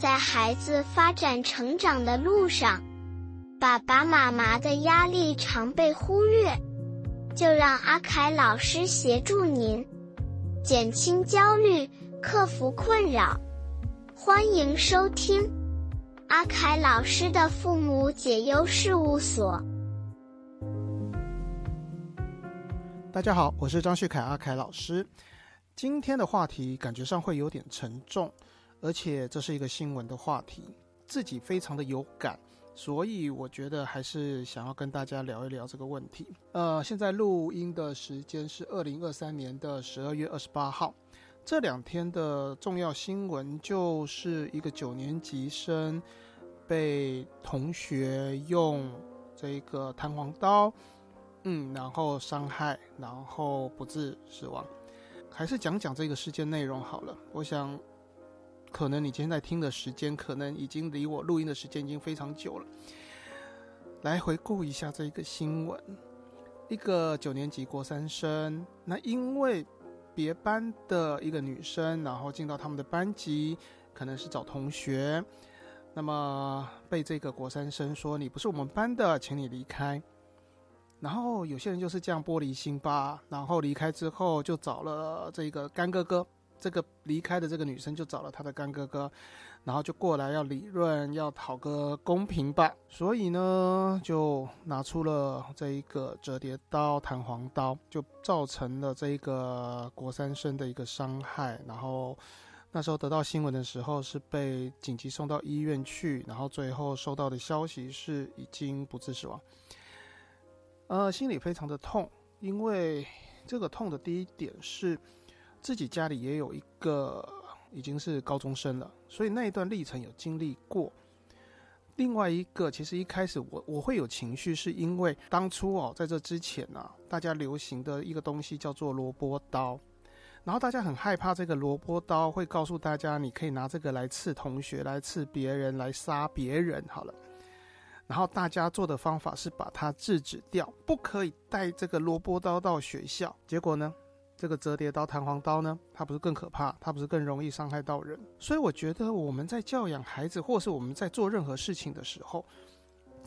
在孩子发展成长的路上，爸爸妈妈的压力常被忽略，就让阿凯老师协助您减轻焦虑，克服困扰。欢迎收听阿凯老师的父母解忧事务所。大家好，我是张旭凯阿凯老师。今天的话题感觉上会有点沉重。而且这是一个新闻的话题，自己非常的有感，所以我觉得还是想要跟大家聊一聊这个问题。呃，现在录音的时间是二零二三年的十二月二十八号，这两天的重要新闻就是一个九年级生被同学用这个弹簧刀，嗯，然后伤害，然后不治死亡。还是讲讲这个事件内容好了，我想。可能你现在听的时间，可能已经离我录音的时间已经非常久了。来回顾一下这一个新闻：一个九年级国三生，那因为别班的一个女生，然后进到他们的班级，可能是找同学，那么被这个国三生说你不是我们班的，请你离开。然后有些人就是这样玻璃心吧，然后离开之后就找了这个干哥哥。这个离开的这个女生就找了她的干哥哥，然后就过来要理论，要讨个公平吧。所以呢，就拿出了这一个折叠刀、弹簧刀，就造成了这一个国三生的一个伤害。然后那时候得到新闻的时候，是被紧急送到医院去，然后最后收到的消息是已经不治死亡。呃，心里非常的痛，因为这个痛的第一点是。自己家里也有一个已经是高中生了，所以那一段历程有经历过。另外一个，其实一开始我我会有情绪，是因为当初哦，在这之前呢，大家流行的一个东西叫做萝卜刀，然后大家很害怕这个萝卜刀会告诉大家，你可以拿这个来刺同学、来刺别人、来杀别人。好了，然后大家做的方法是把它制止掉，不可以带这个萝卜刀到学校。结果呢？这个折叠刀、弹簧刀呢，它不是更可怕，它不是更容易伤害到人。所以我觉得我们在教养孩子，或是我们在做任何事情的时候，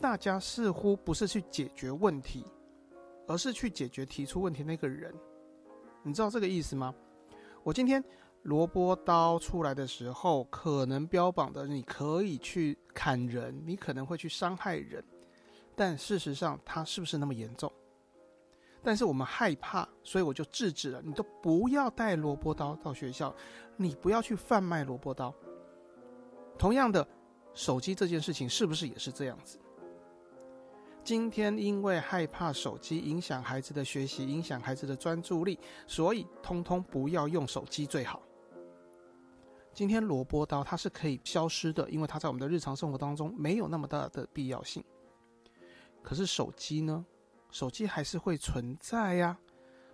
大家似乎不是去解决问题，而是去解决提出问题那个人。你知道这个意思吗？我今天萝卜刀出来的时候，可能标榜的你可以去砍人，你可能会去伤害人，但事实上它是不是那么严重？但是我们害怕，所以我就制止了。你都不要带萝卜刀到学校，你不要去贩卖萝卜刀。同样的，手机这件事情是不是也是这样子？今天因为害怕手机影响孩子的学习，影响孩子的专注力，所以通通不要用手机最好。今天萝卜刀它是可以消失的，因为它在我们的日常生活当中没有那么大的必要性。可是手机呢？手机还是会存在呀，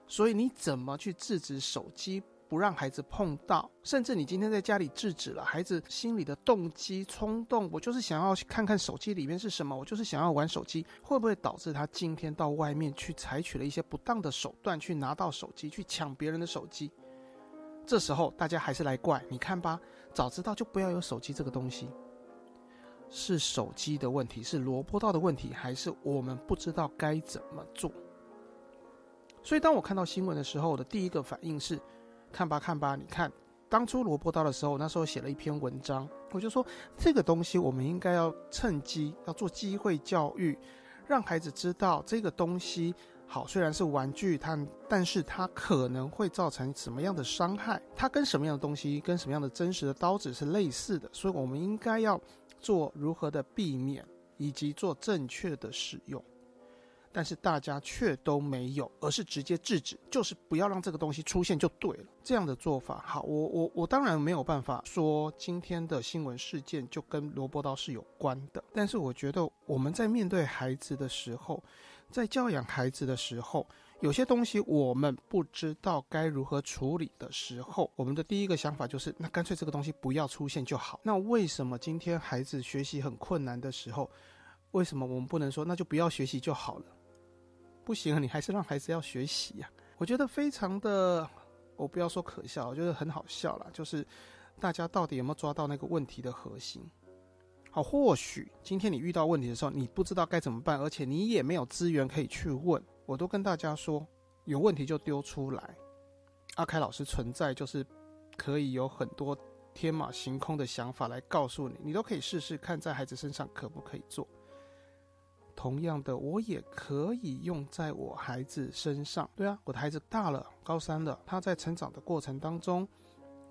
所以你怎么去制止手机不让孩子碰到？甚至你今天在家里制止了孩子心里的动机冲动，我就是想要去看看手机里面是什么，我就是想要玩手机，会不会导致他今天到外面去采取了一些不当的手段，去拿到手机，去抢别人的手机？这时候大家还是来怪，你看吧，早知道就不要有手机这个东西。是手机的问题，是萝卜刀的问题，还是我们不知道该怎么做？所以当我看到新闻的时候，我的第一个反应是：看吧，看吧，你看，当初萝卜刀的时候，那时候写了一篇文章，我就说这个东西我们应该要趁机要做机会教育，让孩子知道这个东西好，虽然是玩具，它但是它可能会造成什么样的伤害，它跟什么样的东西，跟什么样的真实的刀子是类似的，所以我们应该要。做如何的避免，以及做正确的使用，但是大家却都没有，而是直接制止，就是不要让这个东西出现就对了。这样的做法，好，我我我当然没有办法说今天的新闻事件就跟萝卜刀是有关的，但是我觉得我们在面对孩子的时候，在教养孩子的时候。有些东西我们不知道该如何处理的时候，我们的第一个想法就是，那干脆这个东西不要出现就好。那为什么今天孩子学习很困难的时候，为什么我们不能说那就不要学习就好了？不行，你还是让孩子要学习呀。我觉得非常的，我不要说可笑，我觉得很好笑啦。就是大家到底有没有抓到那个问题的核心？好，或许今天你遇到问题的时候，你不知道该怎么办，而且你也没有资源可以去问。我都跟大家说，有问题就丢出来。阿凯老师存在，就是可以有很多天马行空的想法来告诉你，你都可以试试看，在孩子身上可不可以做。同样的，我也可以用在我孩子身上。对啊，我的孩子大了，高三了，他在成长的过程当中，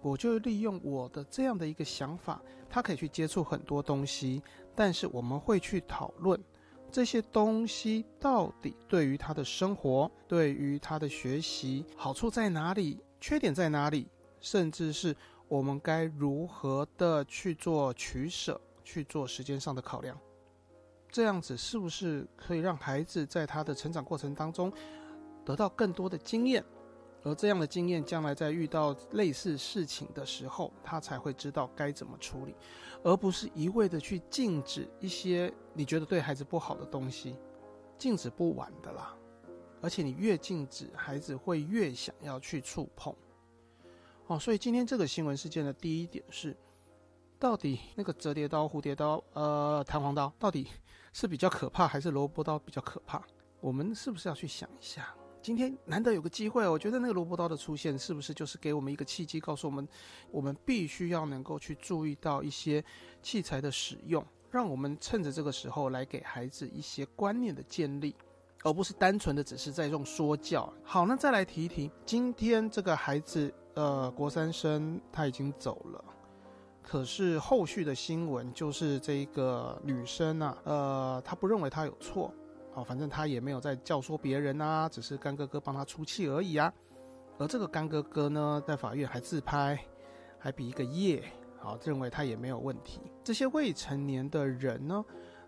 我就利用我的这样的一个想法，他可以去接触很多东西，但是我们会去讨论这些东西到底对于他的生活、对于他的学习好处在哪里，缺点在哪里，甚至是我们该如何的去做取舍，去做时间上的考量。这样子是不是可以让孩子在他的成长过程当中得到更多的经验？而这样的经验，将来在遇到类似事情的时候，他才会知道该怎么处理，而不是一味的去禁止一些你觉得对孩子不好的东西，禁止不完的啦。而且你越禁止，孩子会越想要去触碰。哦，所以今天这个新闻事件的第一点是。到底那个折叠刀、蝴蝶刀、呃弹簧刀，到底是比较可怕，还是萝卜刀比较可怕？我们是不是要去想一下？今天难得有个机会，我觉得那个萝卜刀的出现，是不是就是给我们一个契机，告诉我们，我们必须要能够去注意到一些器材的使用，让我们趁着这个时候来给孩子一些观念的建立，而不是单纯的只是在用说教。好，那再来提一提，今天这个孩子，呃，国三生他已经走了。可是后续的新闻就是这个女生啊，呃，她不认为她有错，哦，反正他也没有在教唆别人啊，只是干哥哥帮他出气而已啊。而这个干哥哥呢，在法院还自拍，还比一个耶，好，认为他也没有问题。这些未成年的人呢，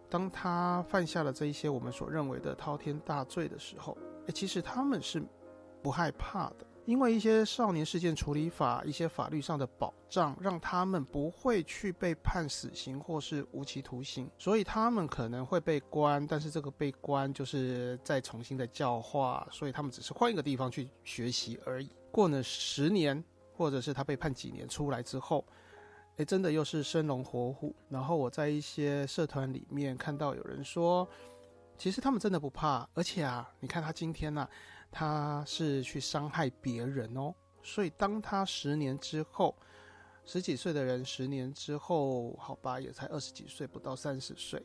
当他犯下了这一些我们所认为的滔天大罪的时候，哎，其实他们是不害怕的。因为一些少年事件处理法、一些法律上的保障，让他们不会去被判死刑或是无期徒刑，所以他们可能会被关，但是这个被关就是再重新的教化，所以他们只是换一个地方去学习而已。过了十年，或者是他被判几年出来之后，诶，真的又是生龙活虎。然后我在一些社团里面看到有人说，其实他们真的不怕，而且啊，你看他今天呢。他是去伤害别人哦，所以当他十年之后，十几岁的人十年之后，好吧，也才二十几岁，不到三十岁，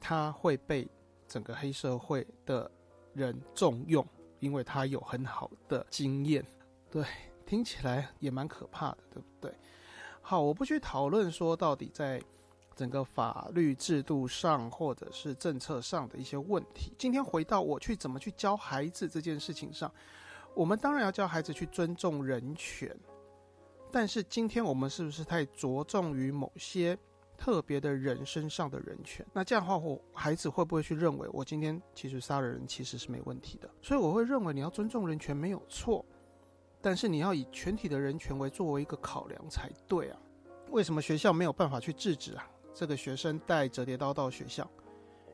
他会被整个黑社会的人重用，因为他有很好的经验。对，听起来也蛮可怕的，对不对？好，我不去讨论说到底在。整个法律制度上，或者是政策上的一些问题。今天回到我去怎么去教孩子这件事情上，我们当然要教孩子去尊重人权，但是今天我们是不是太着重于某些特别的人身上的人权？那这样的话，我孩子会不会去认为我今天其实杀了人其实是没问题的？所以我会认为你要尊重人权没有错，但是你要以全体的人权为作为一个考量才对啊？为什么学校没有办法去制止啊？这个学生带折叠刀到学校，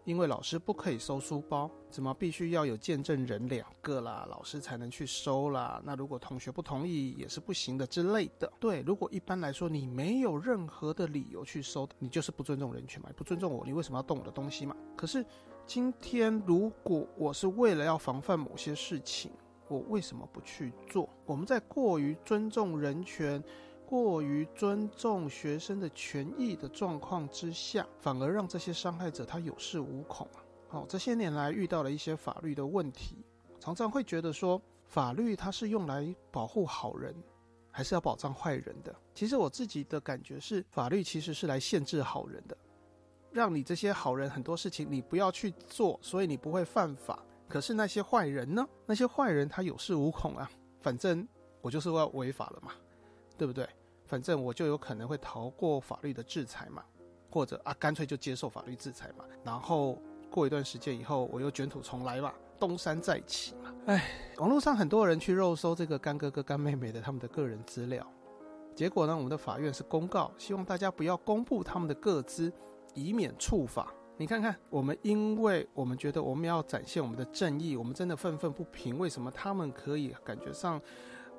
因为老师不可以收书包，怎么必须要有见证人两个啦，老师才能去收啦。那如果同学不同意也是不行的之类的。对，如果一般来说你没有任何的理由去收，你就是不尊重人权嘛，不尊重我，你为什么要动我的东西嘛？可是今天如果我是为了要防范某些事情，我为什么不去做？我们在过于尊重人权。过于尊重学生的权益的状况之下，反而让这些伤害者他有恃无恐啊！好，这些年来遇到了一些法律的问题，常常会觉得说，法律它是用来保护好人，还是要保障坏人的？其实我自己的感觉是，法律其实是来限制好人的，让你这些好人很多事情你不要去做，所以你不会犯法。可是那些坏人呢？那些坏人他有恃无恐啊，反正我就是要违法了嘛。对不对？反正我就有可能会逃过法律的制裁嘛，或者啊，干脆就接受法律制裁嘛。然后过一段时间以后，我又卷土重来嘛，东山再起嘛。哎，网络上很多人去肉搜这个干哥哥、干妹妹的他们的个人资料，结果呢，我们的法院是公告，希望大家不要公布他们的个资，以免触法。你看看，我们因为我们觉得我们要展现我们的正义，我们真的愤愤不平，为什么他们可以感觉上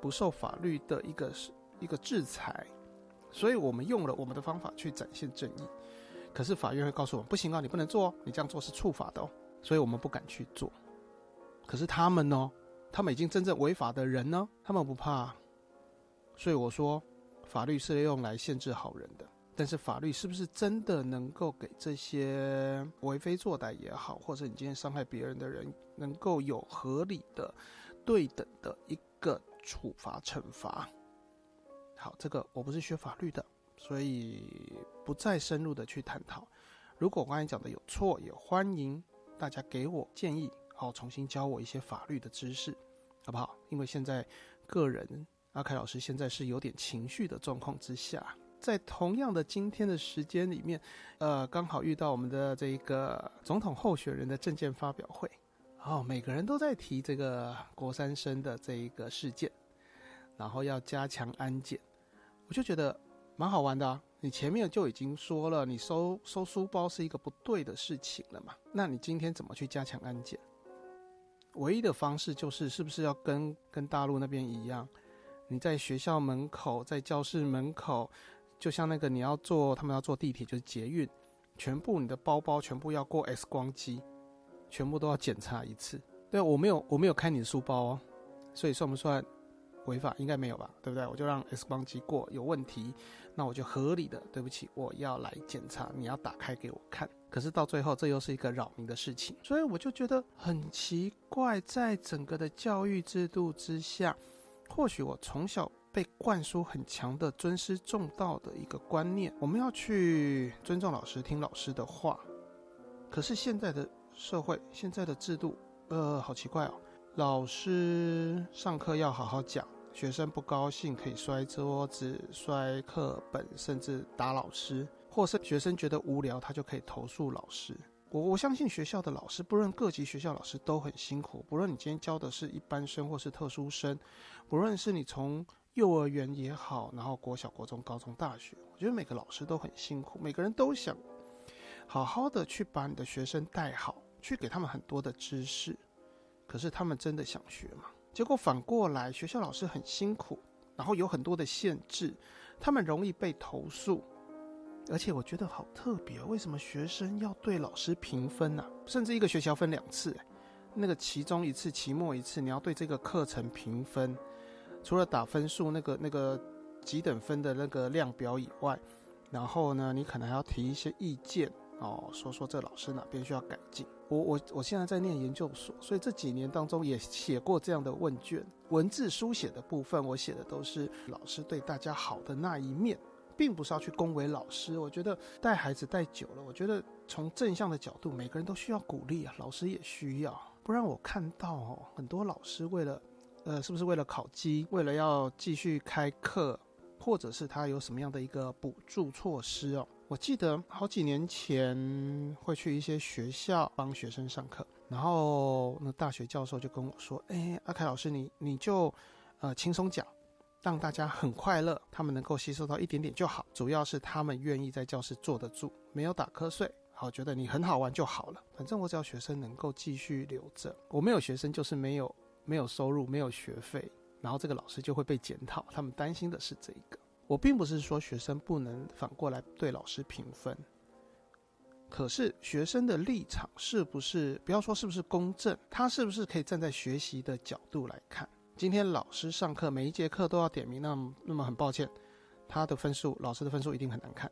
不受法律的一个是。一个制裁，所以我们用了我们的方法去展现正义。可是法院会告诉我们，不行啊，你不能做哦，你这样做是触法的哦，所以我们不敢去做。可是他们呢？他们已经真正违法的人呢？他们不怕。所以我说，法律是用来限制好人的。但是法律是不是真的能够给这些为非作歹也好，或者你今天伤害别人的人，能够有合理的、对等的一个处罚惩罚？好，这个我不是学法律的，所以不再深入的去探讨。如果我刚才讲的有错，也欢迎大家给我建议，好，重新教我一些法律的知识，好不好？因为现在个人阿凯老师现在是有点情绪的状况之下。在同样的今天的时间里面，呃，刚好遇到我们的这一个总统候选人的证件发表会，哦，每个人都在提这个国三生的这一个事件，然后要加强安检，我就觉得蛮好玩的啊。你前面就已经说了，你收收书包是一个不对的事情了嘛？那你今天怎么去加强安检？唯一的方式就是，是不是要跟跟大陆那边一样，你在学校门口，在教室门口。就像那个你要坐，他们要坐地铁，就是捷运，全部你的包包全部要过 X 光机，全部都要检查一次。对，我没有我没有开你的书包哦，所以算不算违法？应该没有吧，对不对？我就让 X 光机过，有问题，那我就合理的，对不起，我要来检查，你要打开给我看。可是到最后，这又是一个扰民的事情，所以我就觉得很奇怪，在整个的教育制度之下，或许我从小。被灌输很强的尊师重道的一个观念，我们要去尊重老师，听老师的话。可是现在的社会，现在的制度，呃，好奇怪哦。老师上课要好好讲，学生不高兴可以摔桌子、摔课本，甚至打老师，或是学生觉得无聊，他就可以投诉老师。我我相信学校的老师，不论各级学校老师都很辛苦，不论你今天教的是一般生或是特殊生，不论是你从幼儿园也好，然后国小、国中、高中、大学，我觉得每个老师都很辛苦，每个人都想好好的去把你的学生带好，去给他们很多的知识。可是他们真的想学吗？结果反过来，学校老师很辛苦，然后有很多的限制，他们容易被投诉。而且我觉得好特别，为什么学生要对老师评分呢？甚至一个学期要分两次，那个期中一次，期末一次，你要对这个课程评分。除了打分数那个那个几等分的那个量表以外，然后呢，你可能还要提一些意见哦，说说这老师哪边需要改进。我我我现在在念研究所，所以这几年当中也写过这样的问卷，文字书写的部分，我写的都是老师对大家好的那一面，并不是要去恭维老师。我觉得带孩子带久了，我觉得从正向的角度，每个人都需要鼓励啊，老师也需要，不然我看到哦，很多老师为了。呃，是不是为了考绩，为了要继续开课，或者是他有什么样的一个补助措施哦？我记得好几年前会去一些学校帮学生上课，然后那大学教授就跟我说：“哎，阿凯老师，你你就呃轻松讲，让大家很快乐，他们能够吸收到一点点就好，主要是他们愿意在教室坐得住，没有打瞌睡，好觉得你很好玩就好了。反正我只要学生能够继续留着，我没有学生就是没有。”没有收入，没有学费，然后这个老师就会被检讨。他们担心的是这一个。我并不是说学生不能反过来对老师评分，可是学生的立场是不是不要说是不是公正，他是不是可以站在学习的角度来看？今天老师上课每一节课都要点名，那么那么很抱歉，他的分数，老师的分数一定很难看。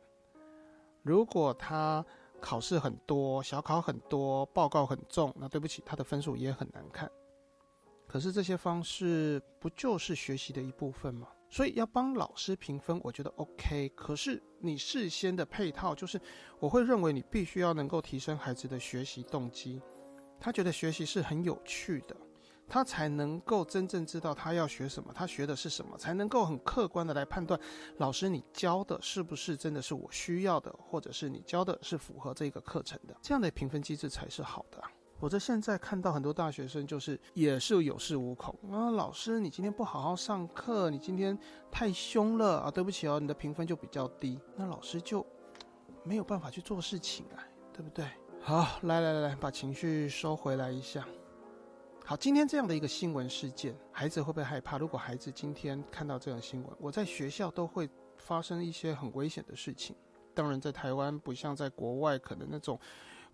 如果他考试很多，小考很多，报告很重，那对不起，他的分数也很难看。可是这些方式不就是学习的一部分吗？所以要帮老师评分，我觉得 OK。可是你事先的配套就是，我会认为你必须要能够提升孩子的学习动机，他觉得学习是很有趣的，他才能够真正知道他要学什么，他学的是什么，才能够很客观的来判断老师你教的是不是真的是我需要的，或者是你教的是符合这个课程的，这样的评分机制才是好的。我在现在看到很多大学生，就是也是有恃无恐啊。老师，你今天不好好上课，你今天太凶了啊！对不起哦，你的评分就比较低。那老师就没有办法去做事情啊，对不对？好，来来来来，把情绪收回来一下。好，今天这样的一个新闻事件，孩子会不会害怕？如果孩子今天看到这样新闻，我在学校都会发生一些很危险的事情。当然，在台湾不像在国外，可能那种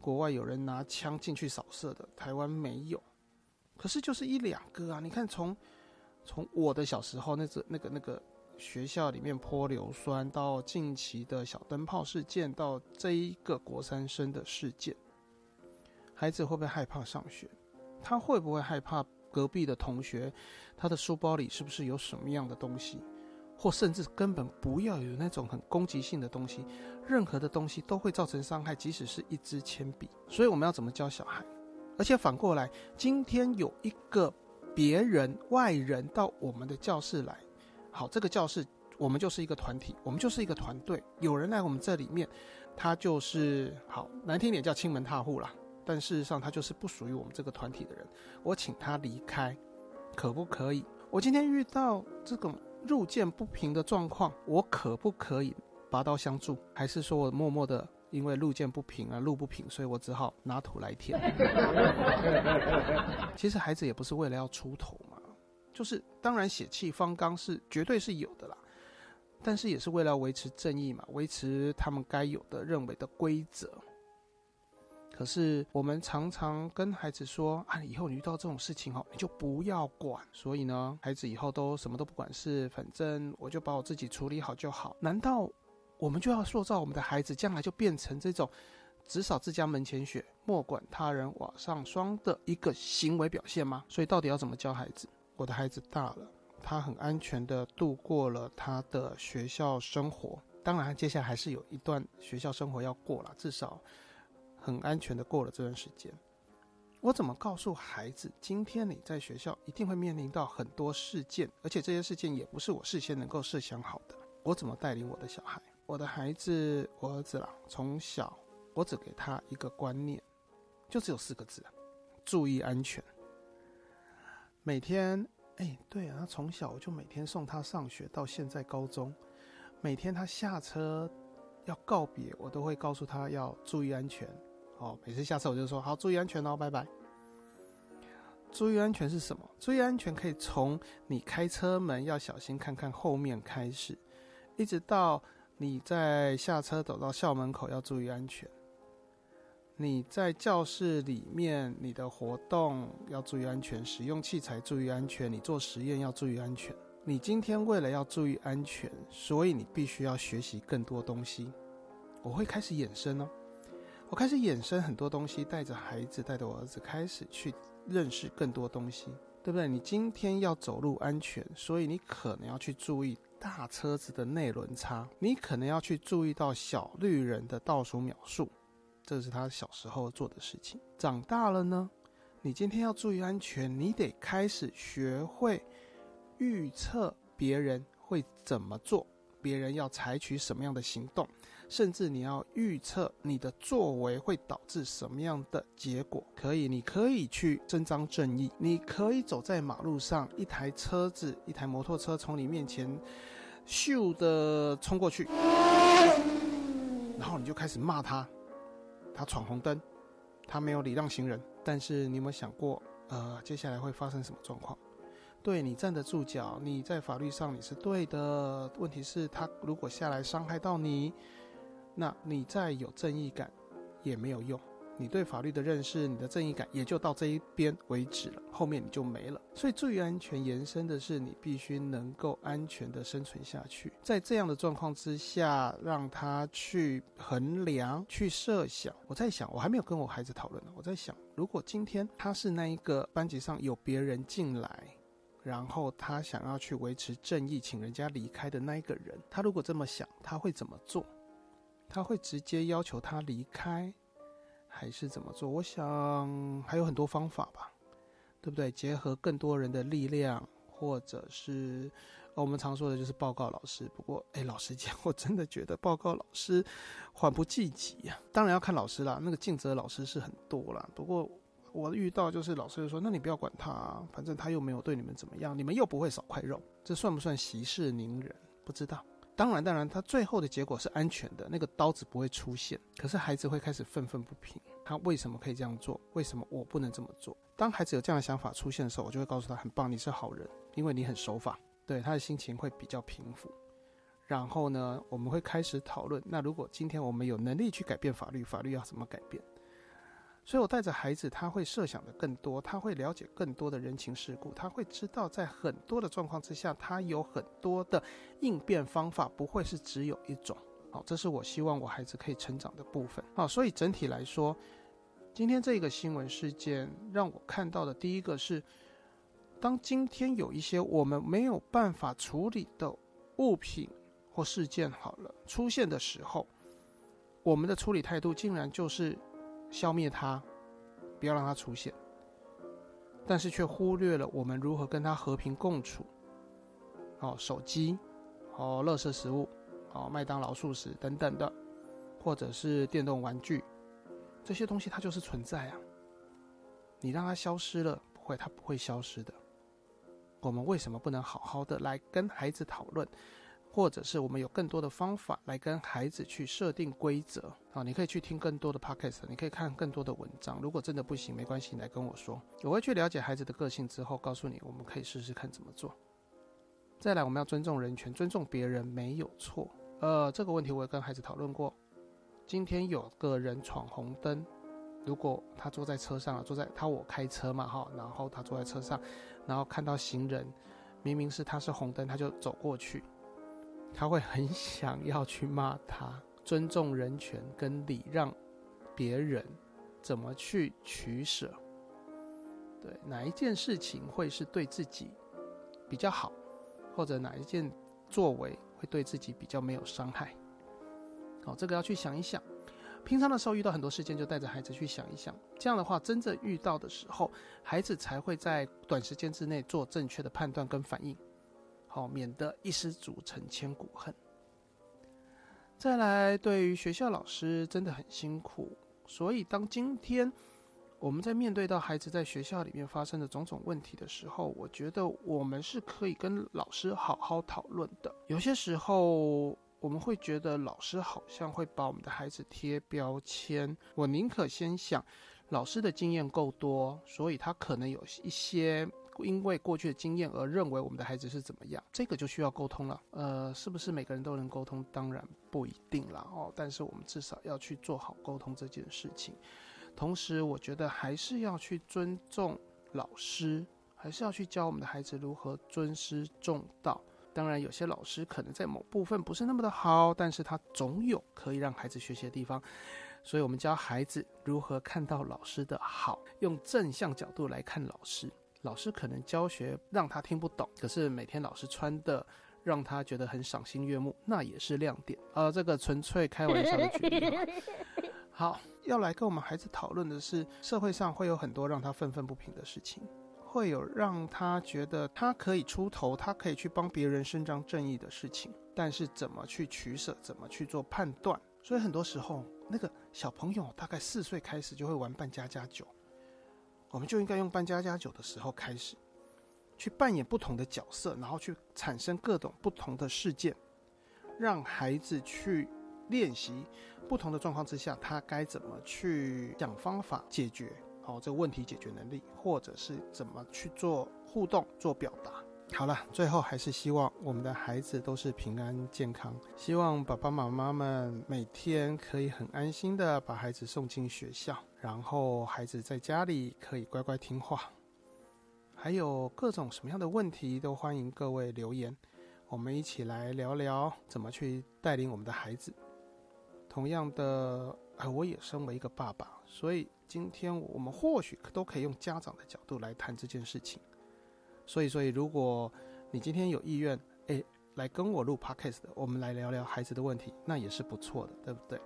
国外有人拿枪进去扫射的，台湾没有。可是就是一两个啊！你看，从从我的小时候那只那个那个学校里面泼硫酸，到近期的小灯泡事件，到这一个国三生的事件，孩子会不会害怕上学？他会不会害怕隔壁的同学，他的书包里是不是有什么样的东西？或甚至根本不要有那种很攻击性的东西，任何的东西都会造成伤害，即使是一支铅笔。所以我们要怎么教小孩？而且反过来，今天有一个别人外人到我们的教室来，好，这个教室我们就是一个团体，我们就是一个团队。有人来我们这里面，他就是好难听点叫亲门踏户啦，但事实上他就是不属于我们这个团体的人。我请他离开，可不可以？我今天遇到这种。路见不平的状况，我可不可以拔刀相助？还是说我默默的因为路见不平啊，路不平，所以我只好拿土来填？其实孩子也不是为了要出头嘛，就是当然血气方刚是绝对是有的啦，但是也是为了维持正义嘛，维持他们该有的认为的规则。可是我们常常跟孩子说啊，以后你遇到这种事情哦，你就不要管。所以呢，孩子以后都什么都不管事，反正我就把我自己处理好就好。难道我们就要塑造我们的孩子，将来就变成这种只扫自家门前雪，莫管他人瓦上霜的一个行为表现吗？所以到底要怎么教孩子？我的孩子大了，他很安全的度过了他的学校生活。当然，接下来还是有一段学校生活要过了，至少。很安全的过了这段时间，我怎么告诉孩子，今天你在学校一定会面临到很多事件，而且这些事件也不是我事先能够设想好的。我怎么带领我的小孩？我的孩子，我儿子啦，从小我只给他一个观念，就只有四个字：注意安全。每天，哎，对啊，他从小我就每天送他上学，到现在高中，每天他下车要告别，我都会告诉他要注意安全。哦，每次下车我就说好，注意安全哦，拜拜。注意安全是什么？注意安全可以从你开车门要小心看看后面开始，一直到你在下车走到校门口要注意安全。你在教室里面你的活动要注意安全，使用器材注意安全，你做实验要注意安全。你今天为了要注意安全，所以你必须要学习更多东西。我会开始衍生哦。我开始衍生很多东西，带着孩子，带着我儿子开始去认识更多东西，对不对？你今天要走路安全，所以你可能要去注意大车子的内轮差，你可能要去注意到小绿人的倒数秒数，这是他小时候做的事情。长大了呢，你今天要注意安全，你得开始学会预测别人会怎么做，别人要采取什么样的行动。甚至你要预测你的作为会导致什么样的结果，可以，你可以去伸张正义，你可以走在马路上，一台车子，一台摩托车从你面前咻的冲过去，然后你就开始骂他，他闯红灯，他没有礼让行人。但是你有没有想过，呃，接下来会发生什么状况？对你站得住脚，你在法律上你是对的，问题是，他如果下来伤害到你。那你再有正义感也没有用，你对法律的认识，你的正义感也就到这一边为止了，后面你就没了。所以最安全延伸的是，你必须能够安全的生存下去。在这样的状况之下，让他去衡量、去设想。我在想，我还没有跟我孩子讨论呢。我在想，如果今天他是那一个班级上有别人进来，然后他想要去维持正义，请人家离开的那一个人，他如果这么想，他会怎么做？他会直接要求他离开，还是怎么做？我想还有很多方法吧，对不对？结合更多人的力量，或者是我们常说的就是报告老师。不过，哎，老实讲，我真的觉得报告老师缓不济急呀。当然要看老师啦，那个尽责老师是很多啦。不过我遇到就是老师就说：“那你不要管他，反正他又没有对你们怎么样，你们又不会少块肉，这算不算息事宁人？不知道。”当然，当然，他最后的结果是安全的，那个刀子不会出现。可是孩子会开始愤愤不平，他为什么可以这样做？为什么我不能这么做？当孩子有这样的想法出现的时候，我就会告诉他：很棒，你是好人，因为你很守法。对他的心情会比较平复。然后呢，我们会开始讨论。那如果今天我们有能力去改变法律，法律要怎么改变？所以我带着孩子，他会设想的更多，他会了解更多的人情世故，他会知道在很多的状况之下，他有很多的应变方法，不会是只有一种。好，这是我希望我孩子可以成长的部分。好，所以整体来说，今天这个新闻事件让我看到的第一个是，当今天有一些我们没有办法处理的物品。或事件好了出现的时候，我们的处理态度竟然就是消灭它，不要让它出现，但是却忽略了我们如何跟它和平共处。哦，手机，哦，垃圾食物，哦，麦当劳素食等等的，或者是电动玩具，这些东西它就是存在啊。你让它消失了，不会，它不会消失的。我们为什么不能好好的来跟孩子讨论？或者是我们有更多的方法来跟孩子去设定规则啊，你可以去听更多的 podcast，你可以看更多的文章。如果真的不行，没关系，你来跟我说，我会去了解孩子的个性之后，告诉你我们可以试试看怎么做。再来，我们要尊重人权，尊重别人没有错。呃，这个问题我也跟孩子讨论过。今天有个人闯红灯，如果他坐在车上，坐在他我开车嘛哈，然后他坐在车上，然后看到行人，明明是他是红灯，他就走过去。他会很想要去骂他，尊重人权跟礼让别人，怎么去取舍？对哪一件事情会是对自己比较好，或者哪一件作为会对自己比较没有伤害？好，这个要去想一想。平常的时候遇到很多事件，就带着孩子去想一想。这样的话，真正遇到的时候，孩子才会在短时间之内做正确的判断跟反应。好，免得一失足成千古恨。再来，对于学校老师真的很辛苦，所以当今天我们在面对到孩子在学校里面发生的种种问题的时候，我觉得我们是可以跟老师好好讨论的。有些时候，我们会觉得老师好像会把我们的孩子贴标签，我宁可先想，老师的经验够多，所以他可能有一些。因为过去的经验而认为我们的孩子是怎么样，这个就需要沟通了。呃，是不是每个人都能沟通？当然不一定了哦。但是我们至少要去做好沟通这件事情。同时，我觉得还是要去尊重老师，还是要去教我们的孩子如何尊师重道。当然，有些老师可能在某部分不是那么的好，但是他总有可以让孩子学习的地方。所以我们教孩子如何看到老师的好，用正向角度来看老师。老师可能教学让他听不懂，可是每天老师穿的让他觉得很赏心悦目，那也是亮点。呃，这个纯粹开玩笑的举例。好，要来跟我们孩子讨论的是，社会上会有很多让他愤愤不平的事情，会有让他觉得他可以出头，他可以去帮别人伸张正义的事情，但是怎么去取舍，怎么去做判断？所以很多时候，那个小朋友大概四岁开始就会玩扮家家酒。我们就应该用扮家家酒的时候开始，去扮演不同的角色，然后去产生各种不同的事件，让孩子去练习不同的状况之下，他该怎么去想方法解决，好这个问题解决能力，或者是怎么去做互动、做表达。好了，最后还是希望我们的孩子都是平安健康。希望爸爸妈妈们每天可以很安心的把孩子送进学校，然后孩子在家里可以乖乖听话。还有各种什么样的问题，都欢迎各位留言，我们一起来聊聊怎么去带领我们的孩子。同样的，呃，我也身为一个爸爸，所以今天我们或许都可以用家长的角度来谈这件事情。所以，所以，如果你今天有意愿，哎，来跟我录 podcast，我们来聊聊孩子的问题，那也是不错的，对不对？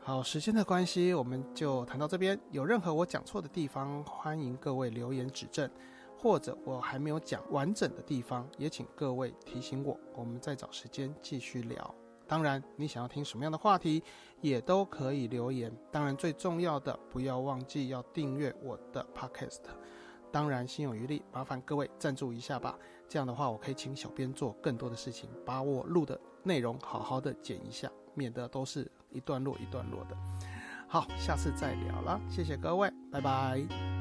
好，时间的关系，我们就谈到这边。有任何我讲错的地方，欢迎各位留言指正，或者我还没有讲完整的地方，也请各位提醒我，我们再找时间继续聊。当然，你想要听什么样的话题，也都可以留言。当然，最重要的，不要忘记要订阅我的 podcast。当然，心有余力，麻烦各位赞助一下吧。这样的话，我可以请小编做更多的事情，把我录的内容好好的剪一下，免得都是一段落一段落的。好。下次再聊了，谢谢各位，拜拜。